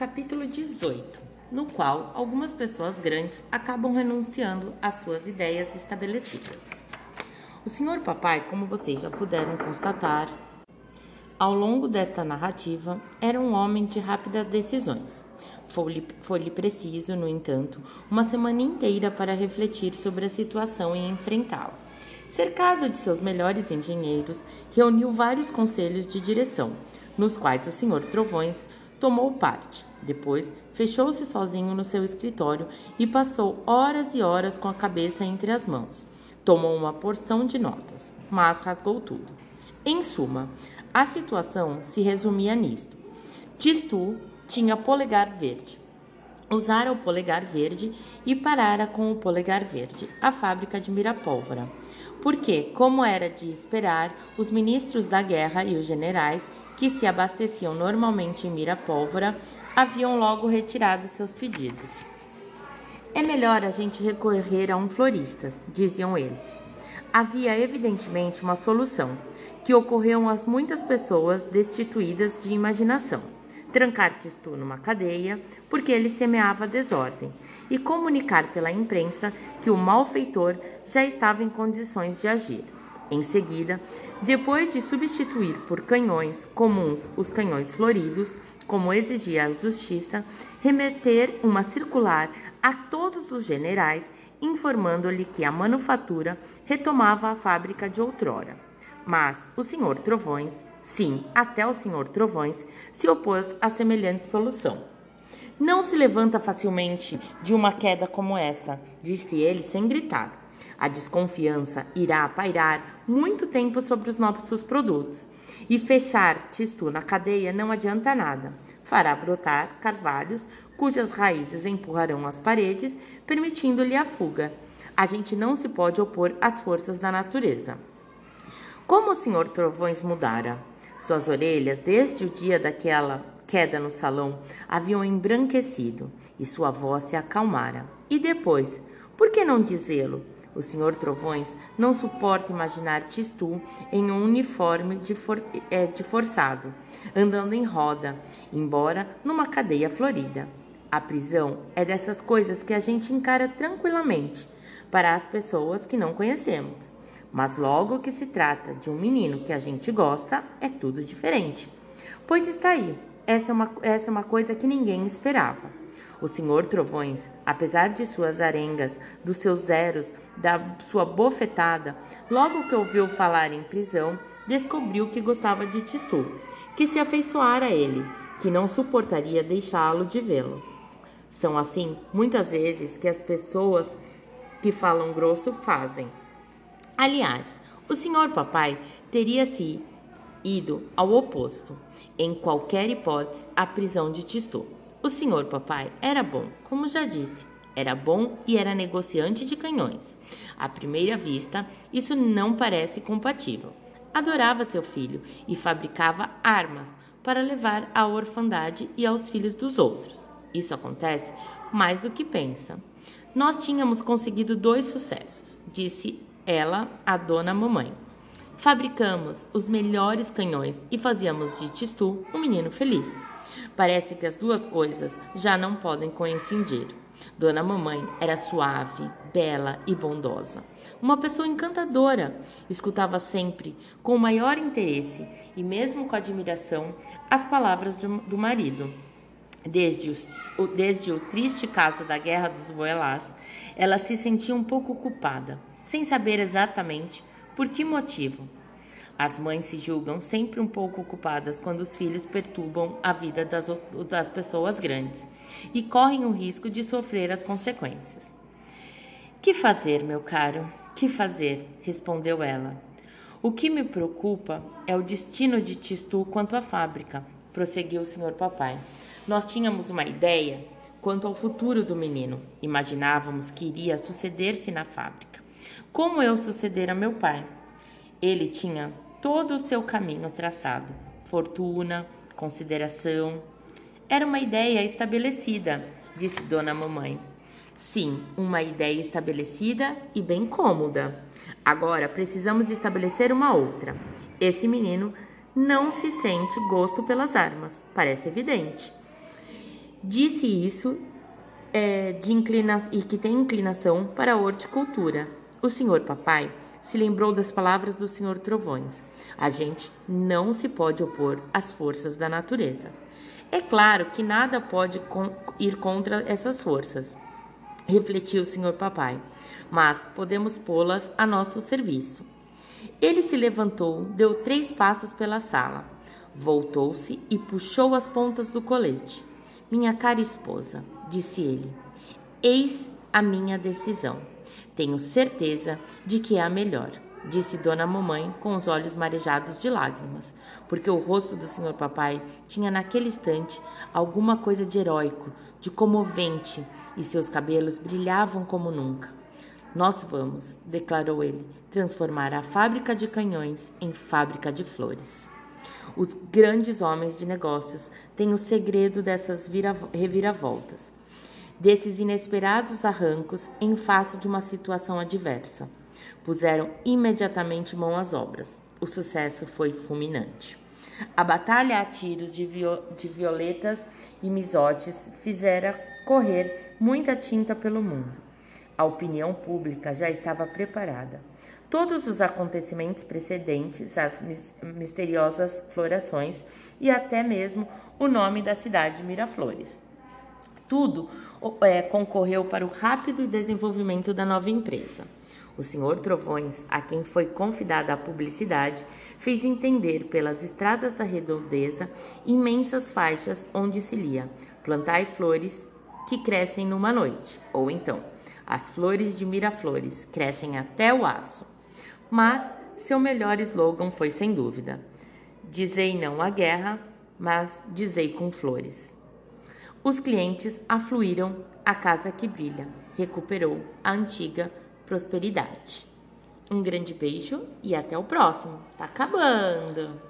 capítulo 18, no qual algumas pessoas grandes acabam renunciando às suas ideias estabelecidas. O senhor papai, como vocês já puderam constatar, ao longo desta narrativa, era um homem de rápidas decisões. Foi-lhe foi preciso, no entanto, uma semana inteira para refletir sobre a situação e enfrentá-la. Cercado de seus melhores engenheiros, reuniu vários conselhos de direção, nos quais o senhor Trovões tomou parte. Depois, fechou-se sozinho no seu escritório e passou horas e horas com a cabeça entre as mãos. Tomou uma porção de notas, mas rasgou tudo. Em suma, a situação se resumia nisto. Tistu tinha polegar verde. Usara o polegar verde e parara com o polegar verde, a fábrica de Mirapólvora. Porque, como era de esperar, os ministros da guerra e os generais, que se abasteciam normalmente em Mirapólvora, haviam logo retirado seus pedidos. É melhor a gente recorrer a um florista, diziam eles. Havia evidentemente uma solução, que ocorreu às muitas pessoas destituídas de imaginação trancar Tistu numa cadeia, porque ele semeava desordem, e comunicar pela imprensa que o malfeitor já estava em condições de agir. Em seguida, depois de substituir por canhões comuns os canhões floridos, como exigia a justiça, remeter uma circular a todos os generais, informando-lhe que a manufatura retomava a fábrica de outrora. Mas o senhor Trovões Sim, até o senhor Trovões se opôs a semelhante solução. Não se levanta facilmente de uma queda como essa, disse ele sem gritar. A desconfiança irá pairar muito tempo sobre os nossos produtos. E fechar Tistu na cadeia não adianta nada. Fará brotar carvalhos cujas raízes empurrarão as paredes, permitindo-lhe a fuga. A gente não se pode opor às forças da natureza. Como o senhor Trovões mudara? Suas orelhas, desde o dia daquela queda no salão, haviam embranquecido e sua voz se acalmara. E depois, por que não dizê-lo? O senhor Trovões não suporta imaginar Tistu em um uniforme de, for, é, de forçado, andando em roda, embora numa cadeia florida. A prisão é dessas coisas que a gente encara tranquilamente para as pessoas que não conhecemos. Mas logo que se trata de um menino que a gente gosta, é tudo diferente. Pois está aí, essa é uma, essa é uma coisa que ninguém esperava. O senhor Trovões, apesar de suas arengas, dos seus zeros, da sua bofetada, logo que ouviu falar em prisão, descobriu que gostava de Tistu, que se afeiçoara a ele, que não suportaria deixá-lo de vê-lo. São assim, muitas vezes, que as pessoas que falam grosso fazem. Aliás, o senhor papai teria se ido ao oposto, em qualquer hipótese, à prisão de Tistu. O senhor papai era bom, como já disse, era bom e era negociante de canhões. À primeira vista, isso não parece compatível. Adorava seu filho e fabricava armas para levar à orfandade e aos filhos dos outros. Isso acontece mais do que pensa. Nós tínhamos conseguido dois sucessos, disse ela, a dona mamãe. Fabricamos os melhores canhões e fazíamos de Tistu um menino feliz. Parece que as duas coisas já não podem coincidir. Dona Mamãe era suave, bela e bondosa. Uma pessoa encantadora. Escutava sempre, com o maior interesse e mesmo com admiração, as palavras do marido. Desde o, desde o triste caso da Guerra dos Boelás, ela se sentia um pouco culpada sem saber exatamente por que motivo. As mães se julgam sempre um pouco ocupadas quando os filhos perturbam a vida das, das pessoas grandes e correm o risco de sofrer as consequências. Que fazer, meu caro? Que fazer? respondeu ela. O que me preocupa é o destino de Tistu quanto à fábrica, prosseguiu o senhor papai. Nós tínhamos uma ideia quanto ao futuro do menino. Imaginávamos que iria suceder-se na fábrica como eu sucedera meu pai. Ele tinha todo o seu caminho traçado, fortuna, consideração. Era uma ideia estabelecida, disse Dona Mamãe. Sim, uma ideia estabelecida e bem cômoda. Agora precisamos estabelecer uma outra. Esse menino não se sente gosto pelas armas, parece evidente. Disse isso é, de inclina e que tem inclinação para a horticultura. O senhor papai se lembrou das palavras do senhor Trovões. A gente não se pode opor às forças da natureza. É claro que nada pode ir contra essas forças, refletiu o senhor papai, mas podemos pô-las a nosso serviço. Ele se levantou, deu três passos pela sala, voltou-se e puxou as pontas do colete. Minha cara esposa, disse ele, eis a minha decisão. Tenho certeza de que é a melhor disse Dona Mamãe com os olhos marejados de lágrimas, porque o rosto do senhor papai tinha naquele instante alguma coisa de heróico, de comovente, e seus cabelos brilhavam como nunca. Nós vamos, declarou ele, transformar a fábrica de canhões em fábrica de flores. Os grandes homens de negócios têm o segredo dessas reviravoltas, desses inesperados arrancos em face de uma situação adversa. Puseram imediatamente mão às obras. O sucesso foi fulminante. A batalha a tiros de, de violetas e misotes fizera correr muita tinta pelo mundo. A opinião pública já estava preparada. Todos os acontecimentos precedentes, as misteriosas florações e até mesmo o nome da cidade Miraflores. Tudo é, concorreu para o rápido desenvolvimento da nova empresa. O senhor Trovões, a quem foi convidada a publicidade, fez entender pelas estradas da redondeza imensas faixas onde se lia: plantai flores que crescem numa noite, ou então, as flores de Miraflores crescem até o aço. Mas seu melhor slogan foi sem dúvida: Dizei não à guerra, mas dizei com flores. Os clientes afluíram à casa que brilha, recuperou a antiga prosperidade. Um grande beijo e até o próximo. Tá acabando!